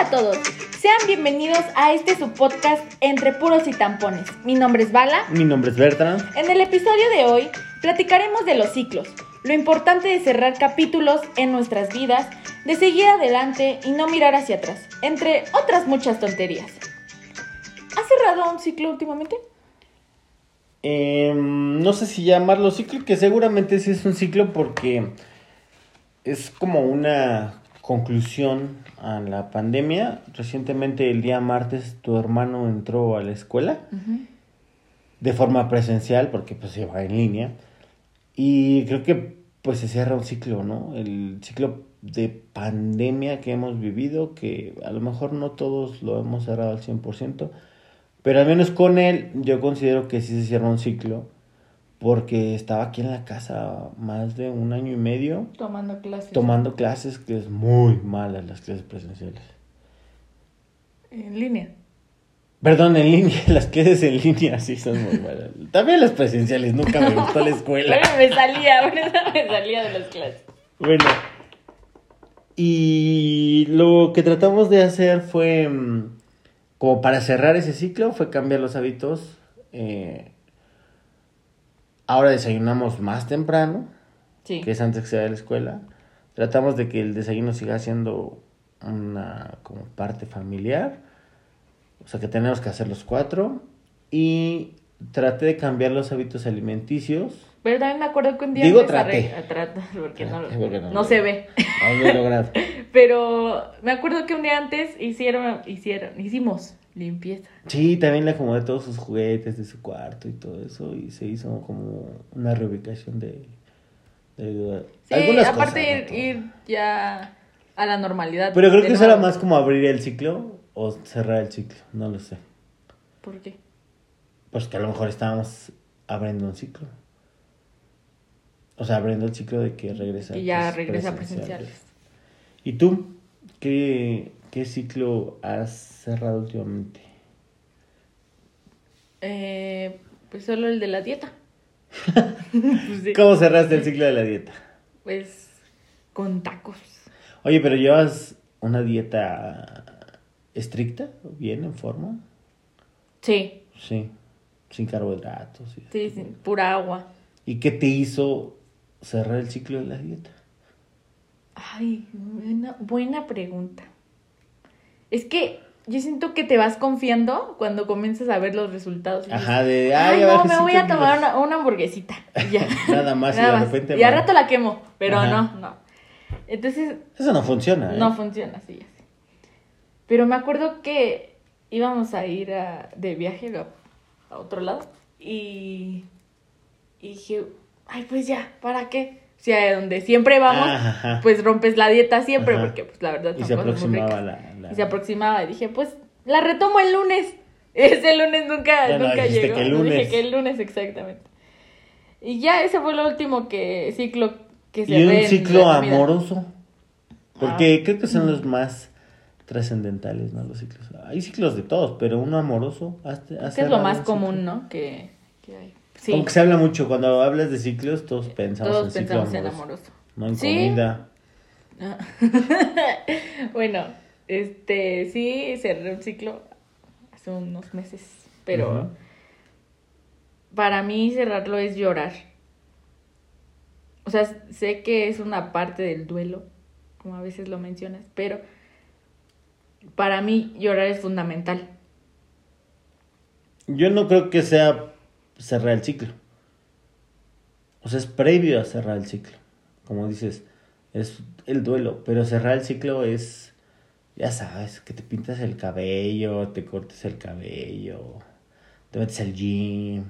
Hola a todos, sean bienvenidos a este su podcast Entre Puros y Tampones. Mi nombre es Bala. Mi nombre es Bertrand. En el episodio de hoy platicaremos de los ciclos, lo importante de cerrar capítulos en nuestras vidas, de seguir adelante y no mirar hacia atrás, entre otras muchas tonterías. ¿Has cerrado un ciclo últimamente? Em, no sé si llamarlo ciclo, que seguramente sí es un ciclo porque es como una conclusión a la pandemia. Recientemente, el día martes, tu hermano entró a la escuela de forma presencial, porque pues se va en línea. Y creo que pues se cierra un ciclo, ¿no? El ciclo de pandemia que hemos vivido, que a lo mejor no todos lo hemos cerrado al 100%, pero al menos con él yo considero que sí se cierra un ciclo porque estaba aquí en la casa más de un año y medio. Tomando clases. Tomando clases, que es muy malas las clases presenciales. En línea. Perdón, en línea, las clases en línea sí son muy malas. También las presenciales, nunca me gustó la escuela. Bueno, me salía, me salía de las clases. Bueno. Y lo que tratamos de hacer fue, mm, como para cerrar ese ciclo, fue cambiar los hábitos. Eh, Ahora desayunamos más temprano, que es antes que se vaya a la escuela. Tratamos de que el desayuno siga siendo una como parte familiar. O sea que tenemos que hacer los cuatro. Y traté de cambiar los hábitos alimenticios. Pero también me acuerdo que un día... Digo traté. porque, no, no, se ve. No lo he logrado. Pero me acuerdo que un día antes hicieron, hicieron, hicimos limpieza. Sí, también le acomodé todos sus juguetes de su cuarto y todo eso y se hizo como una reubicación de... de sí, aparte ir, ya a la normalidad. Pero creo que eso era más como abrir el ciclo o cerrar el ciclo, no lo sé. ¿Por qué? Pues que a lo mejor estábamos abriendo un ciclo. O sea, abriendo el ciclo de que regresa. Y ya regresa presenciales. ¿Y tú? ¿Qué, ¿Qué ciclo has cerrado últimamente? Eh, pues solo el de la dieta. Pues ¿Cómo cerraste el ciclo de la dieta? Pues con tacos. Oye, pero llevas una dieta estricta, bien en forma. Sí. Sí, sin carbohidratos. sí, sin pura agua. ¿Y qué te hizo cerrar el ciclo de la dieta? Ay, buena, buena pregunta. Es que yo siento que te vas confiando cuando comienzas a ver los resultados. Ajá, de. Ay, no, me voy a tomar una, hamburguesita. ya. Nada más, y de repente. Y al rato la quemo, pero no, no. Entonces. Eso no funciona, ¿eh? No funciona, sí, así. Pero me acuerdo que íbamos a ir de viaje a, otro lado y, y dije, ay, pues ya, ¿para qué? O sea, donde siempre vamos, pues rompes la dieta siempre, porque pues la verdad y se aproximaba la, Y se aproximaba y dije, pues la retomo el lunes. Ese lunes nunca, nunca llegó. Que el lunes. Dije que el lunes, exactamente. Y ya ese fue lo último que ciclo que se ¿Y un ciclo amoroso? Porque ah. creo que son los más trascendentales, ¿no? Los ciclos. Hay ciclos de todos, pero uno amoroso. es lo más común, ¿no? Que, que hay. Como que se habla mucho, cuando hablas de ciclos, todos pensamos todos en pensamos en amoroso. No en comida. Ah. bueno, este, sí, cerré un ciclo hace unos meses, pero para mí cerrarlo es llorar. O sea, sé que es una parte del duelo, como a veces lo mencionas, pero para mí llorar es fundamental. Yo no creo que sea cerrar el ciclo. O sea, es previo a cerrar el ciclo. Como dices, es el duelo. Pero cerrar el ciclo es, ya sabes, que te pintas el cabello, te cortes el cabello, te metes al gym.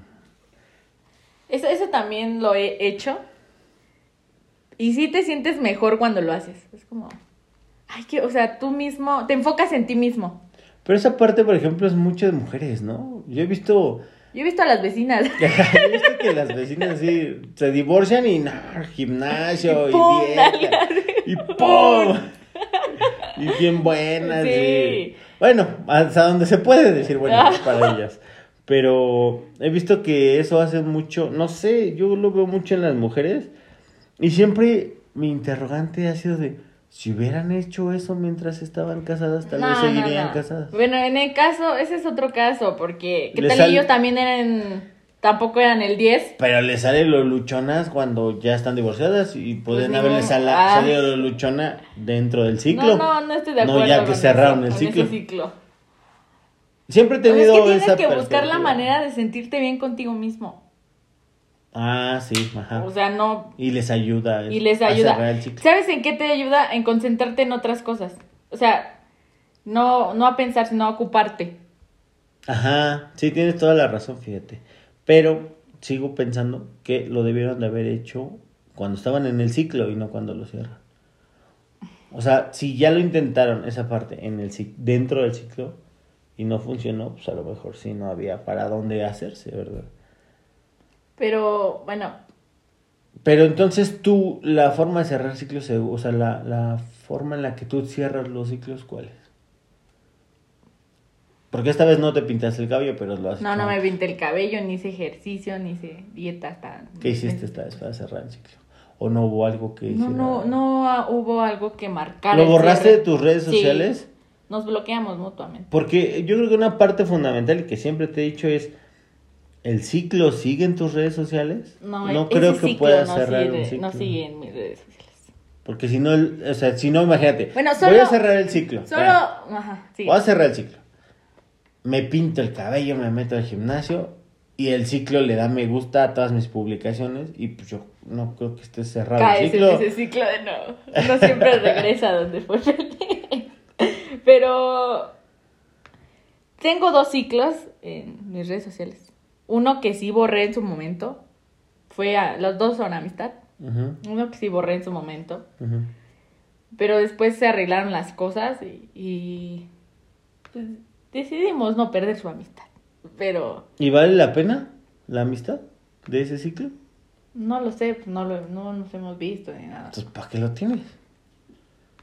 Eso, eso también lo he hecho. Y sí te sientes mejor cuando lo haces. Es como, ay, que, o sea, tú mismo, te enfocas en ti mismo. Pero esa parte, por ejemplo, es mucho de mujeres, ¿no? Yo he visto yo he visto a las vecinas. he visto que las vecinas sí se divorcian y no, gimnasio y, dieta. Y ¡pum! Y bien buenas. Sí. bueno, hasta donde se puede decir buenas para ellas. Pero he visto que eso hace mucho, no sé, yo lo veo mucho en las mujeres. Y siempre mi interrogante ha sido de, Si hubieran hecho eso mientras estaban casadas, tal No, vez seguirían no. casadas. Bueno, en el caso, ese es otro caso, porque ¿qué Le tal sal- ellos también eran, tampoco eran el 10? Pero le sale lo luchonas cuando ya están divorciadas y pueden ni haberle sala- Ah. salido lo luchona dentro del ciclo. No, no, no estoy de No, acuerdo. ya que cerraron el ciclo. ciclo. Siempre he tenido es que tienes esa que buscar la manera de sentirte bien contigo mismo. Ah, sí, ajá. O sea, no... y les ayuda. Y les a ayuda. cerrar el ciclo. ¿Sabes en qué te ayuda? En concentrarte en otras cosas. O sea, no, no a pensar, sino a ocuparte. Ajá, sí, tienes toda la razón, fíjate. Pero sigo pensando que lo debieron de haber hecho cuando estaban en el ciclo y no cuando lo cierran. O sea, si ya lo intentaron esa parte en el dentro del ciclo y no funcionó, pues a lo mejor sí no había para dónde hacerse, ¿verdad? Pero, bueno, Pero entonces tú, la forma de cerrar ciclos, o sea, la, la forma en la que tú cierras los ciclos, ¿cuál es? Porque esta vez no te pintas el cabello, pero lo haces. no, no me pinté el cabello, ni hice ejercicio, ni hice dieta hasta... ¿Qué hiciste esta vez para cerrar el ciclo? ¿O no hubo algo que No, hiciera? no, no ah, hubo algo que marcar. ¿Lo borraste de tus redes Sí, sociales? Nos bloqueamos mutuamente. Porque yo creo que una parte fundamental y que siempre te he dicho es, ¿el ciclo sigue en tus redes sociales? No, no ese creo que puedas no cerrar sigue, un ciclo. No sigue en mis redes sociales. Porque si no, el- o sea, si no, imagínate, Bueno, voy solo- a cerrar el ciclo. Solo... Ajá, sí. Voy a cerrar el ciclo. Me pinto el cabello, me meto al gimnasio y el ciclo le da me gusta a todas mis publicaciones y pues yo no creo que esté cerrado el Caes ciclo. en ese ciclo de no. No siempre regresa donde fue. Pero tengo dos ciclos en mis redes sociales. Uno que sí borré en su momento. Fue a, los dos son amistad. Uno que sí borré en su momento. Pero después se arreglaron las cosas y, y, pues, decidimos no perder su amistad. Pero ¿Y vale la pena la amistad de ese ciclo? no lo sé, pues, no, lo, no nos hemos visto ni nada. Entonces, ¿para qué lo tienes?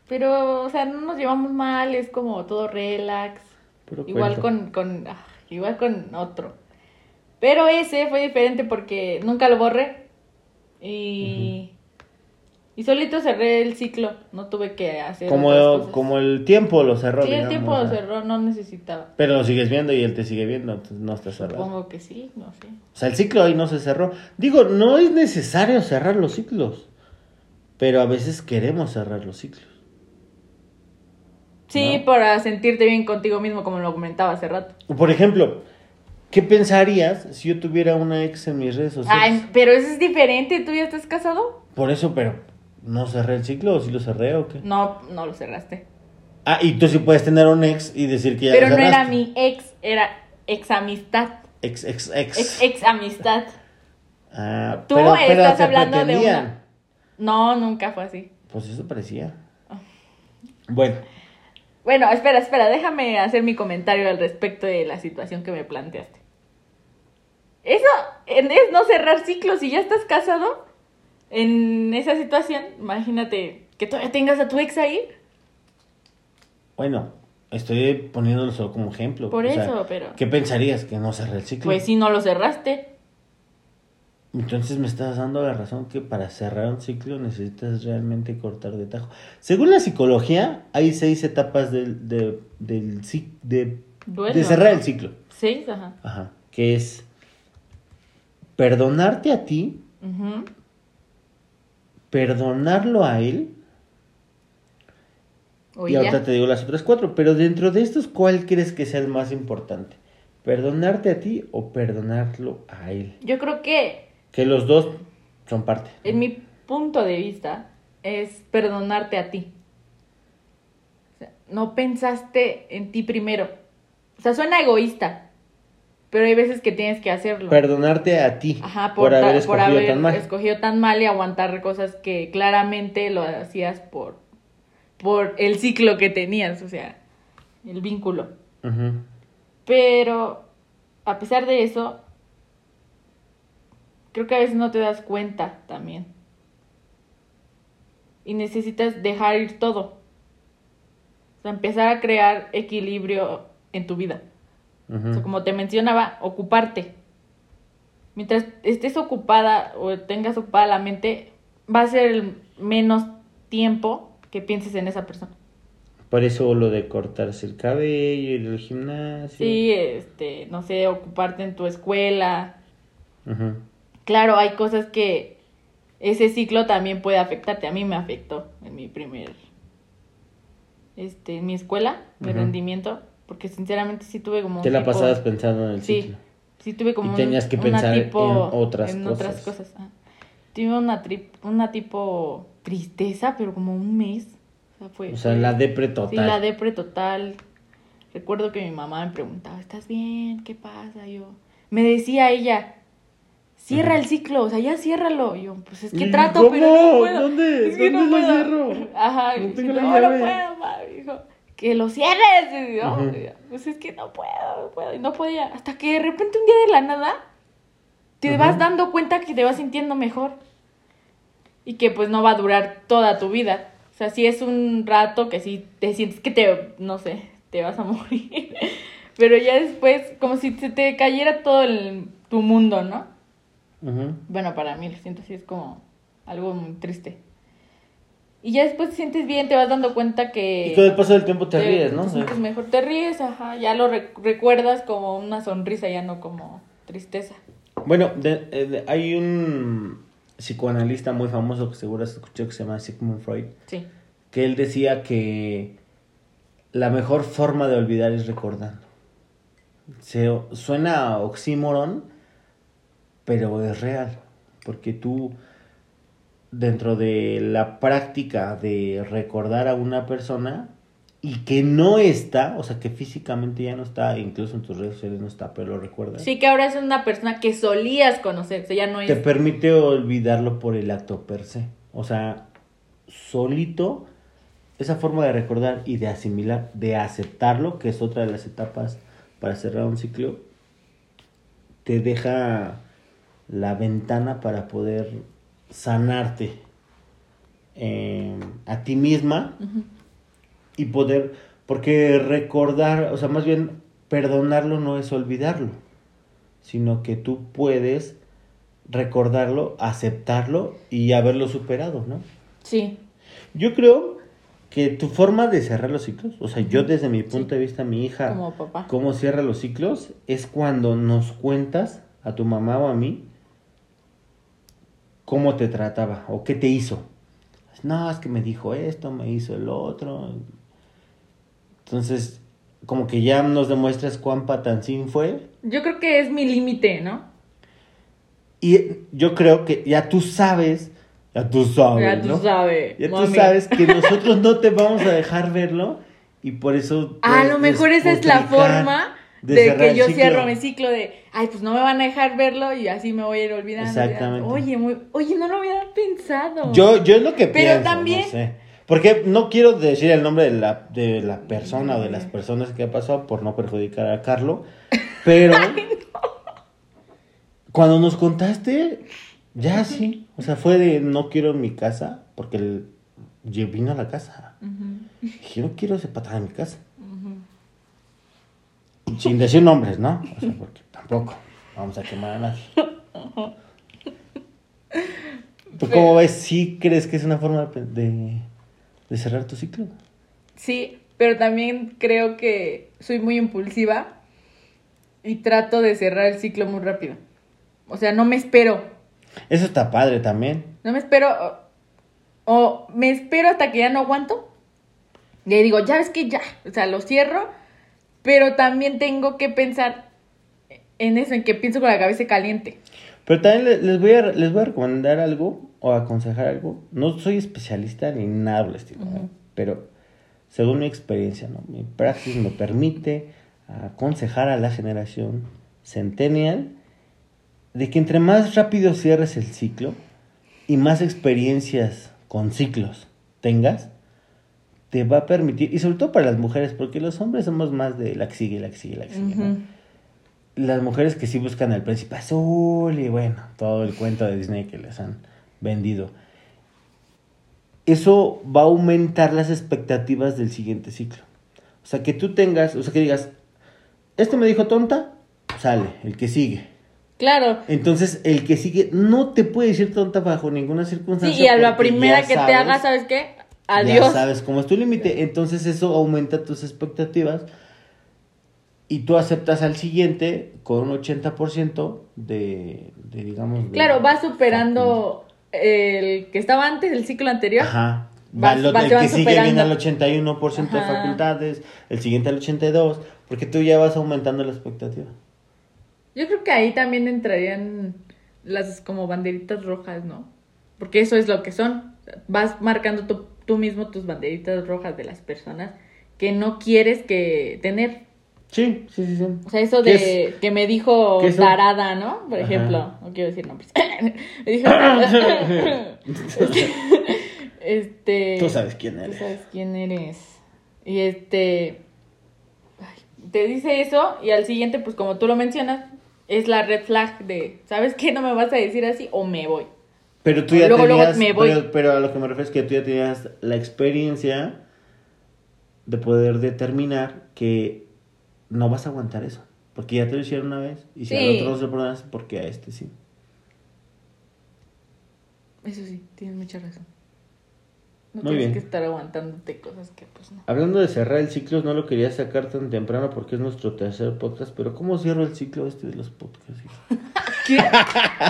Pero, o sea, no nos llevamos mal, es como todo relax. Puro igual cuento. con, con ah, igual con otro. Pero ese fue diferente porque nunca lo borré. Y, y solito cerré el ciclo. No tuve que hacer otras Como, cosas. como el tiempo lo cerró. Sí, el tiempo lo cerró, no necesitaba. Pero lo sigues viendo y él te sigue viendo, entonces no está cerrado. Supongo que sí, no sé. O sea, el ciclo ahí no se cerró. Digo, no es necesario cerrar los ciclos, pero a veces queremos cerrar los ciclos. Sí, ¿No? para sentirte bien contigo mismo, como lo comentaba hace rato. Por ejemplo, ¿qué pensarías si yo tuviera una ex en mis redes sociales? Ay, pero eso es diferente. ¿Tú ya estás casado? Por eso, pero ¿no cerré el ciclo o si lo cerré o qué? No, no lo cerraste. Ah, y tú sí puedes tener un ex y decir que ya Pero lo no era cerraste. mi ex, era ex amistad. Ex, ex, ex. Ex, ex amistad. Ah, Tú pero, pero estás hablando de una. No, nunca fue así. Pues eso parecía. Ah. Bueno, Bueno, espera, espera, déjame hacer mi comentario al respecto de la situación que me planteaste. Eso es no cerrar ciclos. Si ya estás casado en esa situación, imagínate que todavía tengas a tu ex ahí. bueno, estoy poniéndolo solo como ejemplo. Por O sea, eso, pero- ¿Qué pensarías? Que no cerré el ciclo. Pues si no lo cerraste. Entonces me estás dando la razón que para cerrar un ciclo necesitas realmente cortar de tajo. Según la psicología, hay seis etapas del, de, del de, Duelo, de cerrar ¿no? el ciclo. Seis, ajá. Ajá. Que es perdonarte a ti, Ujú. Perdonarlo a él. Y ahorita te digo las otras cuatro. Pero dentro de estos, ¿cuál crees que sea el más importante? ¿Perdonarte a ti o perdonarlo a él? Yo creo que Que los dos son parte. en mi punto de vista, es perdonarte a ti. O sea, no pensaste en ti primero. O sea, suena egoísta, pero hay veces que tienes que hacerlo. Perdonarte a ti Ajá, por, por, haber por escogido haber tan mal. escogido tan mal y aguantar cosas que claramente lo hacías por, por el ciclo que tenías, o sea, el vínculo. Pero a pesar de eso, creo que a veces no te das cuenta también. Y necesitas dejar ir todo. O sea, empezar a crear equilibrio en tu vida. Ujú. O sea, como te mencionaba, ocuparte. Mientras estés ocupada o tengas ocupada la mente, va a ser el menos tiempo que pienses en esa persona. Por eso lo de cortarse el cabello, ir al gimnasio. Sí, este, no sé, ocuparte en tu escuela. Claro, hay cosas que ese ciclo también puede afectarte. A mí me afectó en mi primer, este, en mi escuela, mi Ujú. rendimiento, porque sinceramente sí tuve como un Te la tipo- pasabas pensando en el Sí, ciclo. sí tuve como Y un- tenías que una pensar en tipo- otras en cosas. otras cosas. ah. Tuve una, tri- una tipo tristeza, pero como un mes. O sea, fue, O sea, fue- la depre total. Sí, la depre total. Recuerdo que mi mamá me preguntaba, ¿estás bien? ¿Qué pasa? Yo, me decía ella, cierra el ciclo, o sea, ya ciérralo. Yo, pues es que ¿Y trato, cómo? pero no puedo. ¿Dónde? Es que ¿Dónde lo puedo". cierro? Ajá, No tengo la no, no llave". puedo, ma", dijo, que lo cierres. Y yo, yo, pues es que no puedo, no puedo. Y no podía. Hasta que de repente un día de la nada, te vas dando cuenta que te vas sintiendo mejor. Y que pues no va a durar toda tu vida. O sea, sí es un rato que sí te sientes que te, no sé, te vas a morir. Pero ya después, como si se te cayera todo el, tu mundo, ¿no? Bueno, para mí lo siento así, es como algo muy triste. Y ya después te sientes bien, te vas dando cuenta que... Y con el paso del tiempo te ríes, ¿no? Te mejor, te ríes, ajá, ya lo re- recuerdas como una sonrisa, ya no como tristeza. Bueno, de- eh, de- hay un psicoanalista muy famoso que seguro has escuchado que se llama Sigmund Freud, Sí. que él decía que la mejor forma de olvidar es recordando. Se, suena oxímoron, pero es real, porque tú dentro de la práctica de recordar a una persona y que no está, o sea, que físicamente ya no está, incluso en tus redes sociales no está, pero lo recuerdas. Sí, que ahora es una persona que solías conocer, o sea, ya no es... te permite olvidarlo por el acto per se. O sea, solito, esa forma de recordar y de asimilar, de aceptarlo, que es otra de las etapas para cerrar un ciclo, te deja la ventana para poder sanarte eh, a ti misma y poder, porque recordar, o sea, más bien perdonarlo no es olvidarlo, sino que tú puedes recordarlo, aceptarlo y haberlo superado, ¿no? Sí, Yo creo que tu forma de cerrar los ciclos, o sea, yo desde mi punto Sí. de vista, mi hija, como papá. cómo cierra los ciclos, es cuando nos cuentas a tu mamá o a mí cómo te trataba o qué te hizo. No, es que me dijo esto, me hizo el otro. Entonces, como que ya nos demuestras cuán patancín fue. Yo creo que es mi límite, ¿no? Y yo creo que ya tú sabes, ya tú sabes, ya tú ¿no? sabes. Ya tú sabes que nosotros no te vamos a dejar verlo y por eso... A lo mejor esa es la forma de que el yo cierro mi ciclo de, ay, pues no me van a dejar verlo y así me voy a ir olvidando. Exactamente. Oye, muy, oye, no lo había pensado. Yo, yo es lo que Pero pienso, también- no sé. Porque no quiero decir el nombre de la, de la persona o de las personas que ha pasado por no perjudicar a Carlo, pero cuando nos contaste, ya sí, o sea, fue de no quiero en mi casa, porque él lle- vino a la casa. Ujú, Dije, no quiero ese patada en mi casa. Sin decir nombres, ¿no? O sea, porque tampoco vamos a quemar a nadie. ¿Tú cómo ves? ¿Sí crees que es una forma de cerrar tu ciclo? Sí, pero también creo que soy muy impulsiva y trato de cerrar el ciclo muy rápido. O sea, no me espero. Eso está padre también. No me espero. O, o me espero hasta que ya no aguanto. Y ahí digo, ya ves que ya. O sea, lo cierro. Pero también tengo que pensar en eso, en que pienso con la cabeza caliente. Pero también le- les voy a, les voy a recomendar algo o aconsejar algo. No soy especialista ni nada por el estilo, ¿eh? Pero según mi experiencia, ¿no? mi praxis me permite aconsejar a la generación centennial de que entre más rápido cierres el ciclo y más experiencias con ciclos tengas, te va a permitir, y sobre todo para las mujeres, porque los hombres somos más de la que sigue, la que sigue, la que sigue, las mujeres que sí buscan al príncipe azul y bueno, todo el cuento de Disney que les han vendido. Eso va a aumentar las expectativas del siguiente ciclo. O sea, que tú tengas, o sea, que digas, este me dijo tonta, sale, el que sigue. Claro. Entonces, el que sigue no te puede decir tonta bajo ninguna Sí, circunstancia. y a la primera que te haga, ¿sabes qué? Adiós. Ya sabes cómo es tu límite. Entonces eso aumenta tus expectativas y tú aceptas al siguiente con un 80% de, de, digamos... de- Claro, vas superando el que estaba antes, el ciclo anterior. Ajá. Vas- Va, lo, vas- el que vas sigue viene al 81% de Ajá. facultades, el siguiente al 82%, porque tú ya vas aumentando la expectativa. Yo creo que ahí también entrarían las como banderitas rojas, ¿no? Porque eso es lo que son. Vas marcando tú, tú mismo tus banderitas rojas de las personas que no quieres que tener. Sí, sí, sí, sí. O sea, eso ¿Qué de que me dijo? Darada, ¿no? Por Ajá. ejemplo, no quiero decir nombres. me dijo este Tú sabes quién Tú eres. sabes quién eres. Y este. te dice eso, y al siguiente, pues como tú lo mencionas, es la red flag de, ¿sabes qué? No me vas a decir así o me voy. Pero tú ya Luego, luego tenías, me voy. Pero, pero a lo que me refiero es que tú ya tenías la experiencia de poder determinar que no vas a aguantar eso. Porque ya te lo hicieron una vez y si al Sí. otro no se lo perdonas, porque a este sí. Eso sí, tienes mucha razón. No Muy tienes bien. que estar aguantándote cosas que pues no. Hablando de cerrar el ciclo, no lo quería sacar tan temprano porque es nuestro tercer podcast, pero ¿cómo cierro el ciclo este de los podcasts?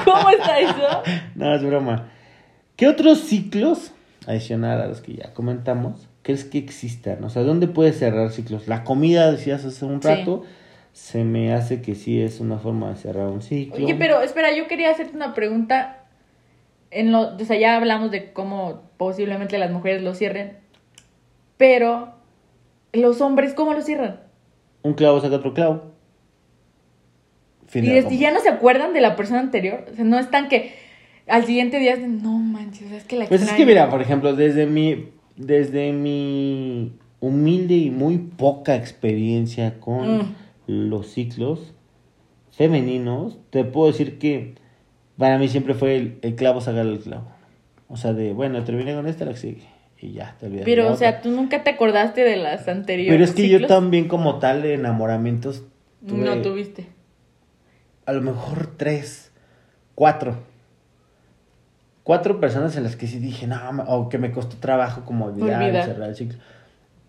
¿Cómo está eso? No, es broma. ¿Qué otros ciclos, adicional a los que ya comentamos, crees que existan? O sea, ¿dónde puedes cerrar ciclos? La comida, decías hace un Sí. rato, se me hace que sí es una forma de cerrar un ciclo. Oye, pero espera, yo quería hacerte una pregunta. En lo, o sea, ya hablamos de cómo posiblemente las mujeres lo cierren. Pero, ¿los hombres cómo lo cierran? Un clavo saca otro clavo. Fin Y, de ya no se acuerdan de la persona anterior. O sea, no están que al siguiente día dicen, no manches, es que la Pues es que extraño". mira, por ejemplo, desde mi, desde mi humilde y muy poca experiencia con Mm. los ciclos femeninos, te puedo decir que para mí siempre fue el, el clavo sacar el clavo. O sea, de, bueno, terminé con esta, la que sigue. Y ya, te olvidas. de Pero, o sea, tú nunca te acordaste de las anteriores. Pero es que yo también como tal de enamoramientos tuve No tuviste. A lo mejor tres, cuatro. Cuatro personas en las que sí dije, no, o que me costó trabajo como olvidar, Olvidar. cerrar el ciclo.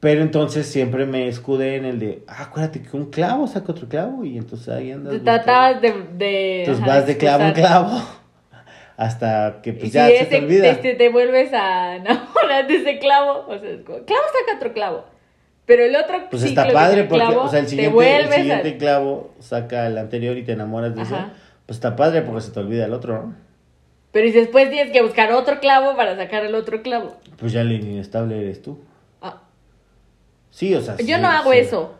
Pero entonces siempre me escudé en el de, ah, acuérdate que un clavo saca otro clavo y entonces ahí andas. Te tratabas de, de. Entonces ajá, vas de clavo en clavo hasta que Y pues si ya se ese, te olvida. este, te vuelves a enamorar de ese clavo, o sea, es como, clavo saca otro clavo. Pero el otro Pues ciclo está padre porque, clavo, o sea, el te siguiente, el a- siguiente clavo saca el anterior y te enamoras de ese. Ajá. Pues está padre porque se te olvida el otro, ¿no? Pero y después tienes que buscar otro clavo para sacar el otro clavo. Pues ya el inestable eres tú. Ah, Sí, o sea. yo sí, no hago sí. eso.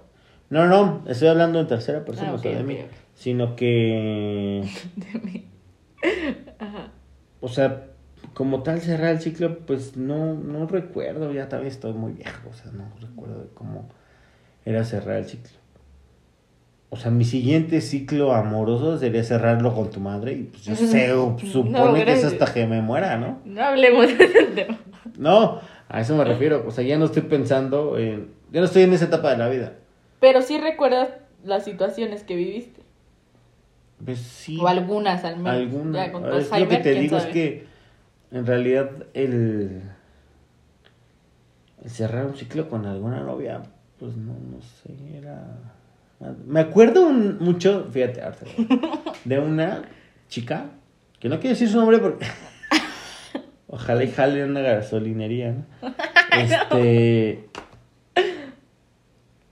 No, no, estoy hablando en tercera persona, Ah, o sea, de mí. Sino que, De mí. Ajá. o sea, como tal cerrar el ciclo, pues no, no recuerdo, ya también estoy muy viejo, o sea, no recuerdo de cómo era cerrar el ciclo. O sea, mi siguiente ciclo amoroso sería cerrarlo con tu madre y pues yo sé, supone que es hasta que me muera, ¿no? No hablemos de ese tema. No, a eso me refiero, o sea, ya no estoy pensando en, ya no estoy en esa etapa de la vida. Pero sí recuerdas las situaciones que viviste. Pues sí. O algunas al menos. alguna. Ya, con lo que te digo es que en realidad el, el cerrar un ciclo con alguna novia, pues no, no sé, era... Me acuerdo un- mucho, fíjate, Arthur, de una chica, que no quiero decir su nombre porque... Ojalá y jale en una gasolinería, ¿no? Este...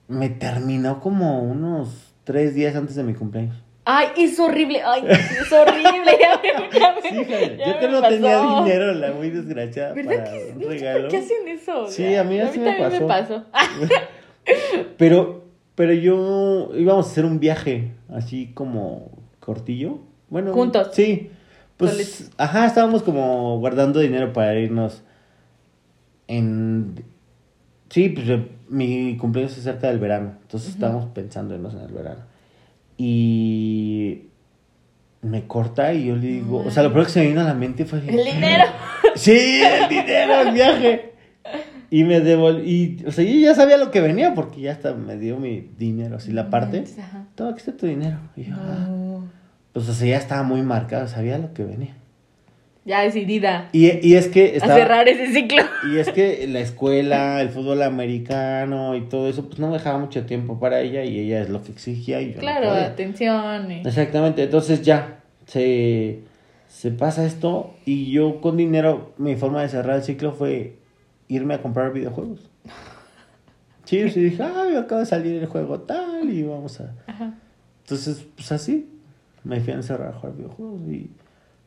Me terminó como unos tres días antes de mi cumpleaños. Ay, es horrible. Ay, es horrible. Ya me, ya me- Sí, hija, ya yo que no pasó. tenía dinero, la muy desgraciada ¿Verdad para que un no regalo. ¿Por qué hacen eso? Sí, a mí así me también me pasó. Pero, pero yo íbamos a hacer un viaje así como cortillo. Bueno, Juntos. Sí. Pues, ajá, estábamos como guardando dinero para irnos en... Sí, pues mi cumpleaños es cerca del verano, entonces estábamos pensando en irnos en el verano. Y me corta y yo le digo, o sea, lo primero que se me vino a la mente fue... El dinero. Sí, el dinero, el viaje. Y me devolvió. Y, o sea, yo ya sabía lo que venía porque ya hasta me dio mi dinero, así la parte. Ajá. Todo, aquí está tu dinero. Y yo, ah. No. Pues, o sea, ya estaba muy marcado, sabía lo que venía. Ya decidida Y, y es que a cerrar ese ciclo. Y es que la escuela, el fútbol americano y todo eso, pues no me dejaba mucho tiempo para ella y ella es lo que exigía y yo Claro, atención. y- Exactamente, entonces ya se, se pasa esto y yo con dinero, mi forma de cerrar el ciclo fue irme a comprar videojuegos. Sí, sí, dije, ay, acaba de salir el juego tal y vamos a... Ajá. Entonces, pues así, me fui a encerrar a jugar videojuegos y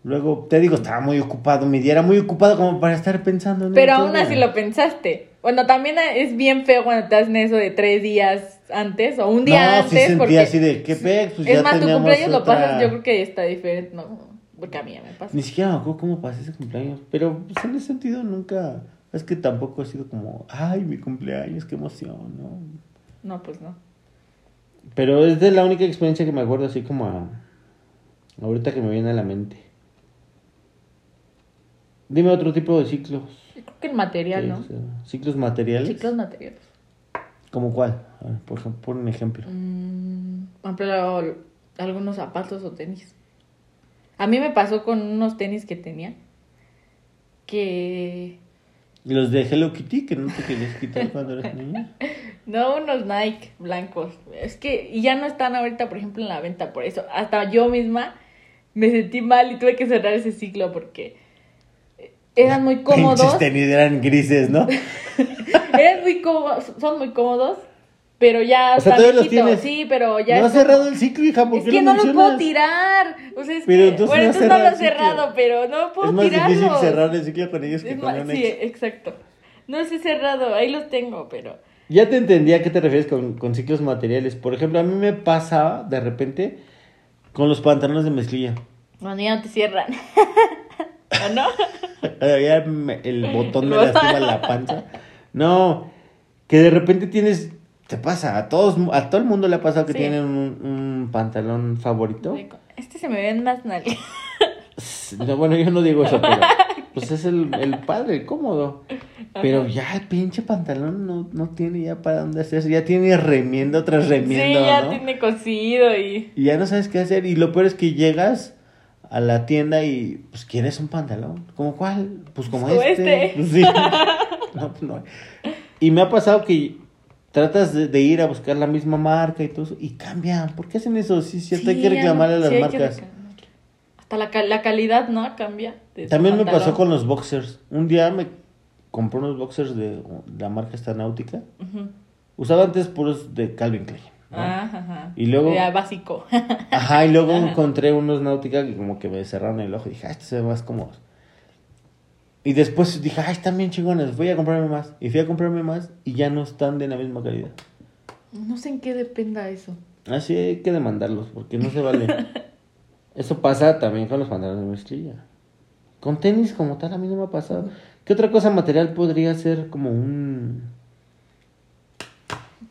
luego, te digo, estaba muy ocupado, mi día era muy ocupado como para estar pensando en Pero aún así lo pensaste. Bueno, también es bien feo cuando te hacen eso de tres días antes o un día no, antes. sí porque así de, ¿qué pex? Pues es ya más, tu cumpleaños lo pasas, yo creo que está diferente, ¿no? Porque a mí ya me pasa. Ni siquiera me acuerdo cómo pasé ese cumpleaños. Pero pues, en ese sentido nunca. Es que tampoco ha sido como, ay, mi cumpleaños, qué emoción, ¿no? No, pues no. Pero es de la única experiencia que me acuerdo así como a- ahorita que me viene a la mente. Dime otro tipo de ciclos. Yo creo que el material, ¿no? Ciclos materiales. Ciclos materiales. ¿Como cuál? A ver, por ejemplo, un. Mm, por ejemplo, algunos zapatos o tenis. A mí me pasó con unos tenis que tenía. Que. Los de Hello Kitty, que no te querías quitar cuando eras niña. No, unos Nike blancos. Es que. Ya no están ahorita, por ejemplo, en la venta. Por eso. Hasta yo misma me sentí mal y tuve que cerrar ese ciclo porque. Eran muy cómodos. Pinches tenis eran grises, ¿no? Eran muy cómodos. Son muy cómodos. Pero ya O sea, están ¿todavía los viejitos. tienes? Sí, pero ya. no has es como- cerrado el ciclo, hija, ¿por Es qué que lo no los mencionas? puedo tirar. O sea, es Pero que, entonces bueno, no entonces no lo he cerrado pero no puedo Es más tirarlos. difícil cerrar el ciclo con ellos que Es con más- un sí, ex. exacto. No los he cerrado, ahí los tengo, pero... Ya te entendí a qué te refieres con, con ciclos materiales. Por ejemplo, a mí me pasaba de repente con los pantalones de mezclilla. Bueno, ya no te cierran. ¿O no? El botón me lastima la panza. No, que de repente tienes, te pasa, a todos, a todo el mundo le ha pasado que Sí. tienen un, un pantalón favorito. Este se me ven más nalgas. No, bueno, yo no digo eso, pero pues es el, el padre, el cómodo. Pero ya el pinche pantalón no, no tiene ya para dónde hacerse, ya tiene remiendo tras Sí, remiendo, ya ¿no? tiene cosido y... Y ya no sabes qué hacer. Y lo peor es que llegas a la tienda y pues quieres un pantalón. ¿Como cuál? Pues como este. este. Pues, sí. No, pues, no. Y me ha pasado que tratas de, de ir a buscar la misma marca y todo eso y cambian. ¿Por qué hacen eso? Sí, sí, hay que ya reclamarle a las sí, marcas. Hasta la, la calidad, ¿no? Cambia. También me pasó con los boxers. Un día me compré unos boxers de la marca esta náutica. Usaba antes puros de Calvin Klein. ¿No? Ajá, ajá. Y luego- Ya, básico. Ajá, y luego Ajá. encontré unos náutica que como que me cerraron el ojo y dije, ah, estos se ven más cómodos. Y después dije, ay, están bien chingones, voy a comprarme más. Y fui a comprarme más y ya no están de la misma calidad. no sé en qué dependa eso. Así hay que demandarlos porque no se vale. Eso pasa también con los pantalones de mezclilla. Con tenis como tal a mí no me ha pasado. ¿Qué otra cosa material podría ser como un...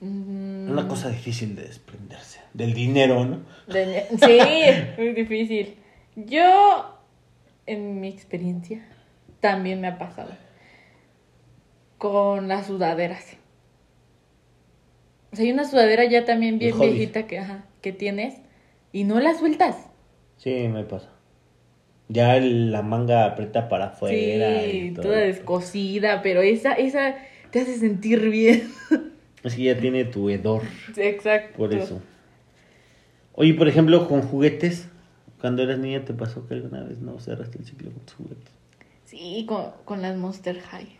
Mm, Una cosa difícil de desprenderse? Del dinero, ¿no? de- Sí, muy difícil. Yo, en mi experiencia, también me ha pasado. Con las sudaderas. O sea, hay una sudadera ya también bien viejita que, ajá, que tienes y no la sueltas. Sí, me pasa. Ya el- la manga aprieta para afuera. sí, y todo. toda descosida, pero esa, esa te hace sentir bien. Es que ya tiene tu hedor, Exacto. por eso. Oye, por ejemplo, con juguetes, cuando eras niña te pasó que alguna vez no cerraste el ciclo con tus juguetes. Sí, con, con las Monster High.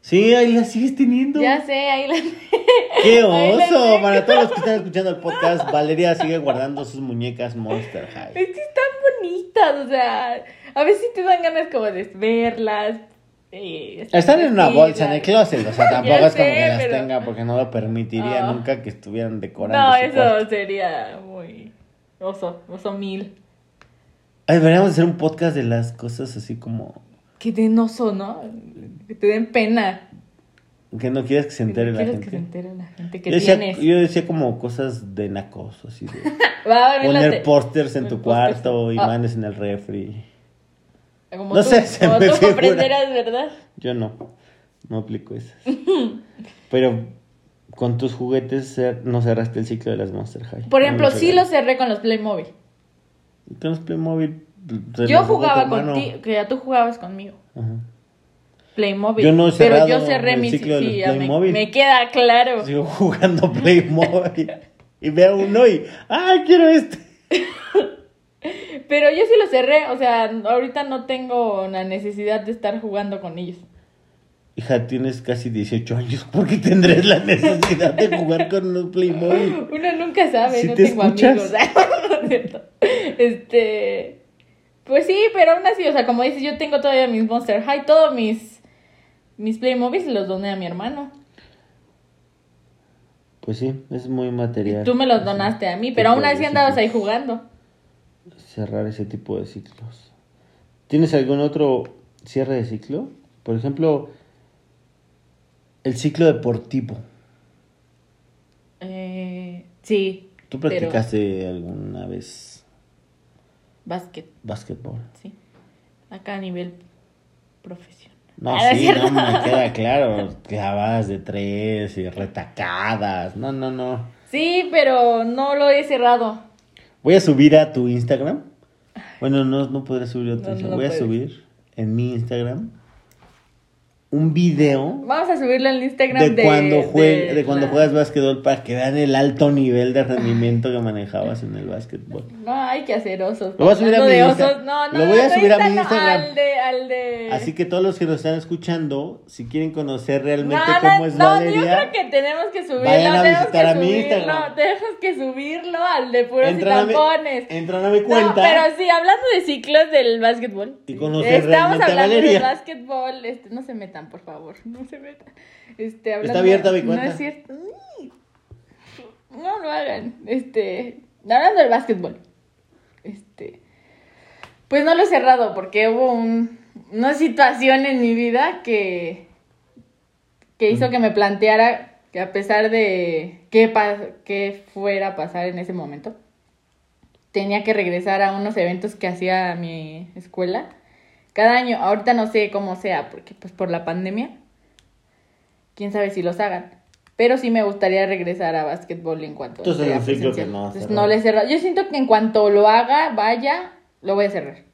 Sí, ahí las sigues teniendo. Ya sé, ahí las... ¡Qué oso! Para todos los que están escuchando el podcast, Valeria sigue guardando sus muñecas Monster High. Es que están bonitas, o sea, a veces te dan ganas como de verlas. Eh, Están en una bolsa en el closet, o sea, tampoco es como que las pero- tenga porque no lo permitiría Ah. nunca que estuvieran decorando. No, eso cuarto. sería muy oso, oso mil. Ay, deberíamos hacer un podcast de las cosas así como Que den oso, ¿no? Que te den pena. que no quieres que se entere la gente. que se entere la gente que yo, decía, tienes. yo decía como cosas de nacos, así de Va, poner te- pósters en tu póster. cuarto, Ah, imanes en el refri. Como No tú, sé, se como me tú figura. comprenderás, ¿verdad? Yo no, no aplico esas. Pero con tus juguetes no cerraste el ciclo de las Monster High. Por No ejemplo, los sí lo cerré con los Playmobil. Con los Playmobil, Se Yo jugaba contigo, que ya tú jugabas conmigo. Ajá. Playmobil. Yo no he pero yo cerré mi ciclo de sí, ya me, Playmobil. me queda claro. Sigo jugando Playmobil. y veo uno y. ¡Ay, quiero este! Pero yo sí lo cerré, o sea, ahorita no tengo la necesidad de estar jugando con ellos. Hija, tienes casi 18 años. ¿Por qué tendrás la necesidad de jugar con los Playmobil? Uno nunca sabe, ¿Sí no te tengo escuchas? amigos. No. Este. Pues sí, pero aún así, o sea, como dices, yo tengo todavía mis Monster High, todos mis. Mis Playmobil los doné a mi hermano. Pues sí, es muy material. Tú me los donaste a mí, pero aún así andabas ahí jugando. Cerrar ese tipo de ciclos. ¿Tienes algún otro cierre de ciclo? Por ejemplo, el ciclo deportivo. Eh, sí. ¿Tú practicaste alguna vez Básquet, básquetbol? sí. Acá a nivel profesional. No, Ah, ¿no es sí, no, me queda claro. Clavadas de tres y retacadas. No, no, no. Sí, pero no lo he cerrado. Voy a subir a tu Instagram. Bueno, no, no podré subir a tu No, no Instagram. lo Voy a subir en mi Instagram un video Vamos a subirlo al Instagram de, de, cuando, jue- de de cuando la- juegas básquetbol para que vean el alto nivel de rendimiento que manejabas en el básquetbol. No, hay que hacer osos. Lo voy a subir a mi de Insta- osos. No, no, lo voy a subir a mi Instagram. Al de, al de... Así que todos los que nos están escuchando, si quieren conocer realmente no, cómo no, es no, yo Valeria, creo que tenemos que subirlo. vayan a visitar a mi subirlo, Instagram. Tenemos que subirlo al de puros y entran, a mi, tampones. entran a mi cuenta. pero sí, hablando de ciclos del básquetbol. Y conocer Estamos realmente a hablando Valeria. de básquetbol. Este, no se metan, por favor. No se metan. Este, hablando, Está abierta mi cuenta. No es cierto. No lo hagan. Este, hablando del básquetbol. Este, pues no lo he cerrado porque hubo un, una situación en mi vida que, que hizo que me planteara que a pesar de qué, qué fuera a pasar en ese momento, tenía que regresar a unos eventos que hacía mi escuela cada año. Ahorita no sé cómo sea, porque pues por la pandemia, quién sabe si los hagan. Pero sí me gustaría regresar a básquetbol en cuanto Entonces, sea presencial. que no Entonces, no le. Yo siento que en cuanto lo haga, vaya, lo voy a cerrar.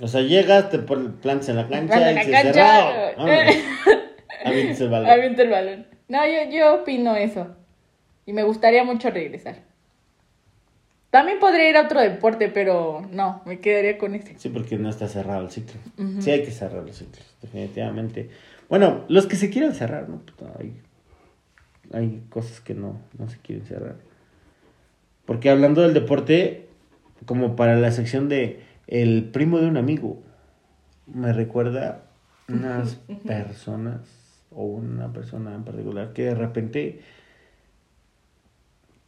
O sea, llegas, te plantas en la cancha en y la se cancha. cerrado. Vámonos. Avientes el balón. El balón. No, yo, yo opino eso. Y me gustaría mucho regresar. También podría ir a otro deporte, pero no, me quedaría con ese. Sí, porque no está cerrado el ciclo. Sí hay que cerrar los ciclos, definitivamente. Bueno, los que se quieran cerrar, ¿no? Hay, hay cosas que no, no se quieren cerrar. Porque hablando del deporte, como para la sección de el primo de un amigo, me recuerda unas personas o una persona en particular que de repente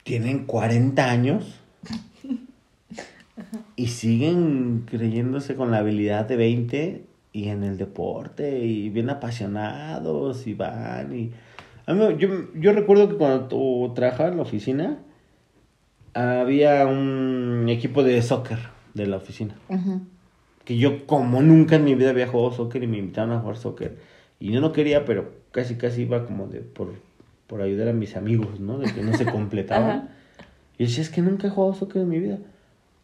tienen 40 años y siguen creyéndose con la habilidad de 20 y en el deporte y bien apasionados y van y a mí, yo, yo recuerdo que cuando tú trabajaba en la oficina había un equipo de soccer de la oficina que yo como nunca en mi vida había jugado soccer y me invitaron a jugar soccer y yo no quería pero casi casi iba como de por, por ayudar a mis amigos no de que no se completaban. Y decía es que nunca he jugado soccer en mi vida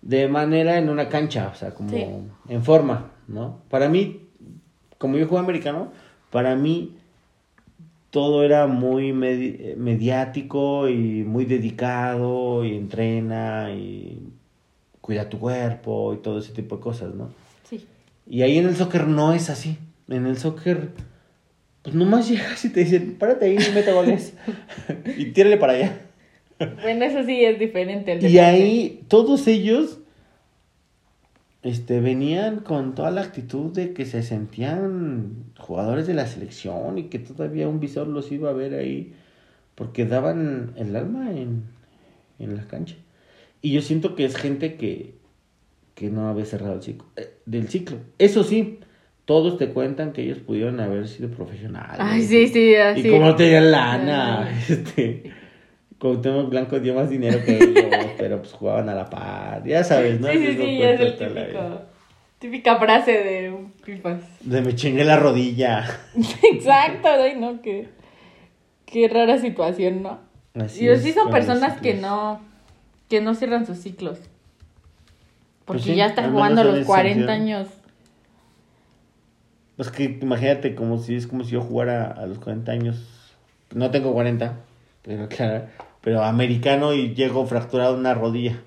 de manera en una cancha o sea como Sí. en forma no para mí como yo juego americano para mí todo era muy medi- eh, mediático y muy dedicado y entrena y cuida tu cuerpo y todo ese tipo de cosas, ¿no? Sí. Y ahí en el soccer no es así. En el soccer, pues nomás llegas y te dicen, párate ahí y mete goles. y tírale para allá. Bueno, eso sí es diferente. el Y ahí todos ellos este, venían con toda la actitud de que se sentían jugadores de la selección y que todavía un visor los iba a ver ahí porque daban el alma en, en la cancha. Y yo siento que es gente que, que no había cerrado el ciclo, eh, del ciclo. Eso sí, todos te cuentan que ellos pudieron haber sido profesionales. Ay, sí, sí, así. Y como no tenían lana, este... Cuauhtémoc Blanco dio más dinero que ellos, pero pues jugaban a la par. Ya sabes, ¿no? Sí, sí, sí, cuentos es el típico. Típica frase de pipas. De me chingué la rodilla. Exacto, ay, no, qué, qué rara situación, ¿no? Así y es sí son personas que no, que no cierran sus ciclos. Porque Pues sí, ya está al jugando a los ese 40 sentido. años. Pues que imagínate como si es como si yo jugara a los 40 años. No tengo 40, pero claro, pero americano y llego fracturado una rodilla.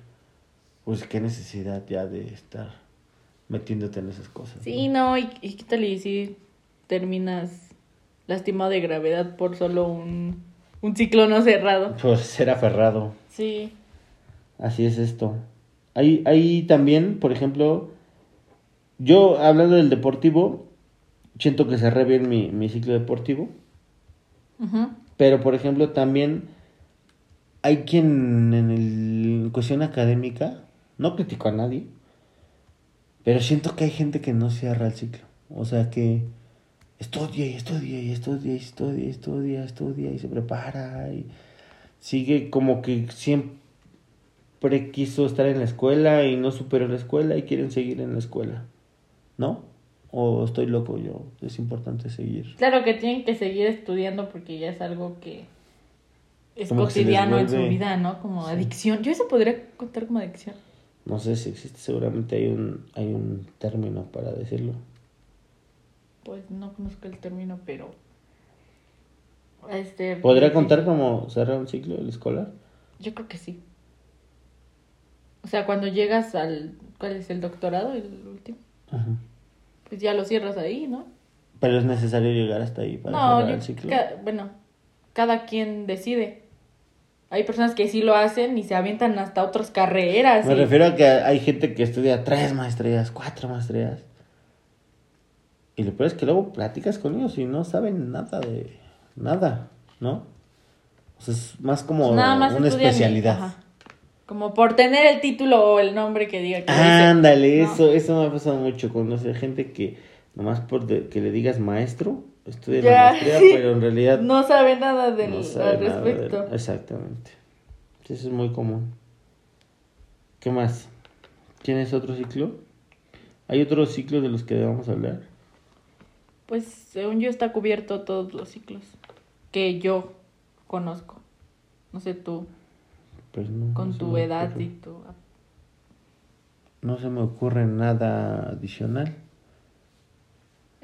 Pues qué necesidad ya de estar metiéndote en esas cosas. Sí, ¿no? no, y, y qué tal y si terminas lastimado de gravedad por solo un, un ciclo no cerrado. Por ser aferrado. Sí. Así es esto. Hay, hay también, por ejemplo, yo hablando del deportivo, siento que cerré bien mi, mi ciclo deportivo. Pero, por ejemplo, también hay quien en, cuestión académica, no critico a nadie, pero siento que hay gente que no cierra el ciclo. O sea, que estudia y estudia y estudia y estudia y estudia, estudia y se prepara y sigue como que siempre quiso estar en la escuela y no superó la escuela y quieren seguir en la escuela. ¿No? O estoy loco yo, es importante seguir. Claro que tienen que seguir estudiando porque ya es algo que es Como cotidiano en su vida, ¿no? Como Sí. adicción. Yo eso podría contar como adicción. No sé si existe, seguramente hay un, hay un término para decirlo. Pues no conozco el término, pero... Este, ¿Podría contar como cerrar un ciclo el escolar? Yo creo que sí. O sea, cuando llegas al... ¿Cuál es el doctorado? El último. Ajá. Pues ya lo cierras ahí, ¿no? Pero es necesario llegar hasta ahí para No, cerrar yo, el ciclo. ca- bueno, cada quien decide. Hay personas que sí lo hacen y se avientan hasta otras carreras. Me y- refiero a que hay gente que estudia tres maestrías, cuatro maestrías. Y lo peor es que luego platicas con ellos y no saben nada de nada, ¿no? O sea, es más como Nada más una especialidad. ajá. Como por tener el título o el nombre que diga que. Ándale, No. eso, eso me ha pasado mucho. Conocer gente que nomás por de- que le digas maestro, estudia Ya, la maestría, sí. pero en realidad No sabe nada del, no sabe al nada respecto. Exactamente. Eso es muy común. ¿Qué más? ¿Tienes otro ciclo? ¿Hay otros ciclos de los que debamos hablar? Pues según yo está cubierto todos los ciclos que yo conozco. No sé tú, Pues no, con tu edad ocurre. y tu... No se me ocurre nada adicional.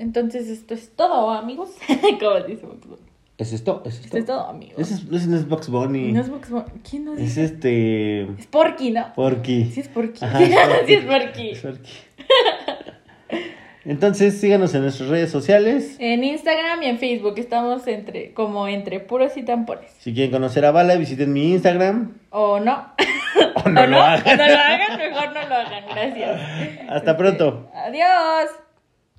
Entonces esto es todo, amigos. Como dice Bugs Bunny. ¿Es esto? ¿Es Esto esto? es todo, amigos. Es, ese no es Box Bunny. No es Bugs Bunny. ¿Quién nos Es dice? este... Es Porky, ¿no? Porky. Sí es Porky. Ajá, es Porky. sí es Porky. Es Porky. Entonces síganos en nuestras redes sociales. En Instagram y en Facebook estamos entre como entre puros y tampones. Si quieren conocer a Bala, visiten mi Instagram. O no. O no lo hagan. O no lo hagan, mejor no lo hagan. Gracias. Hasta pronto. Adiós.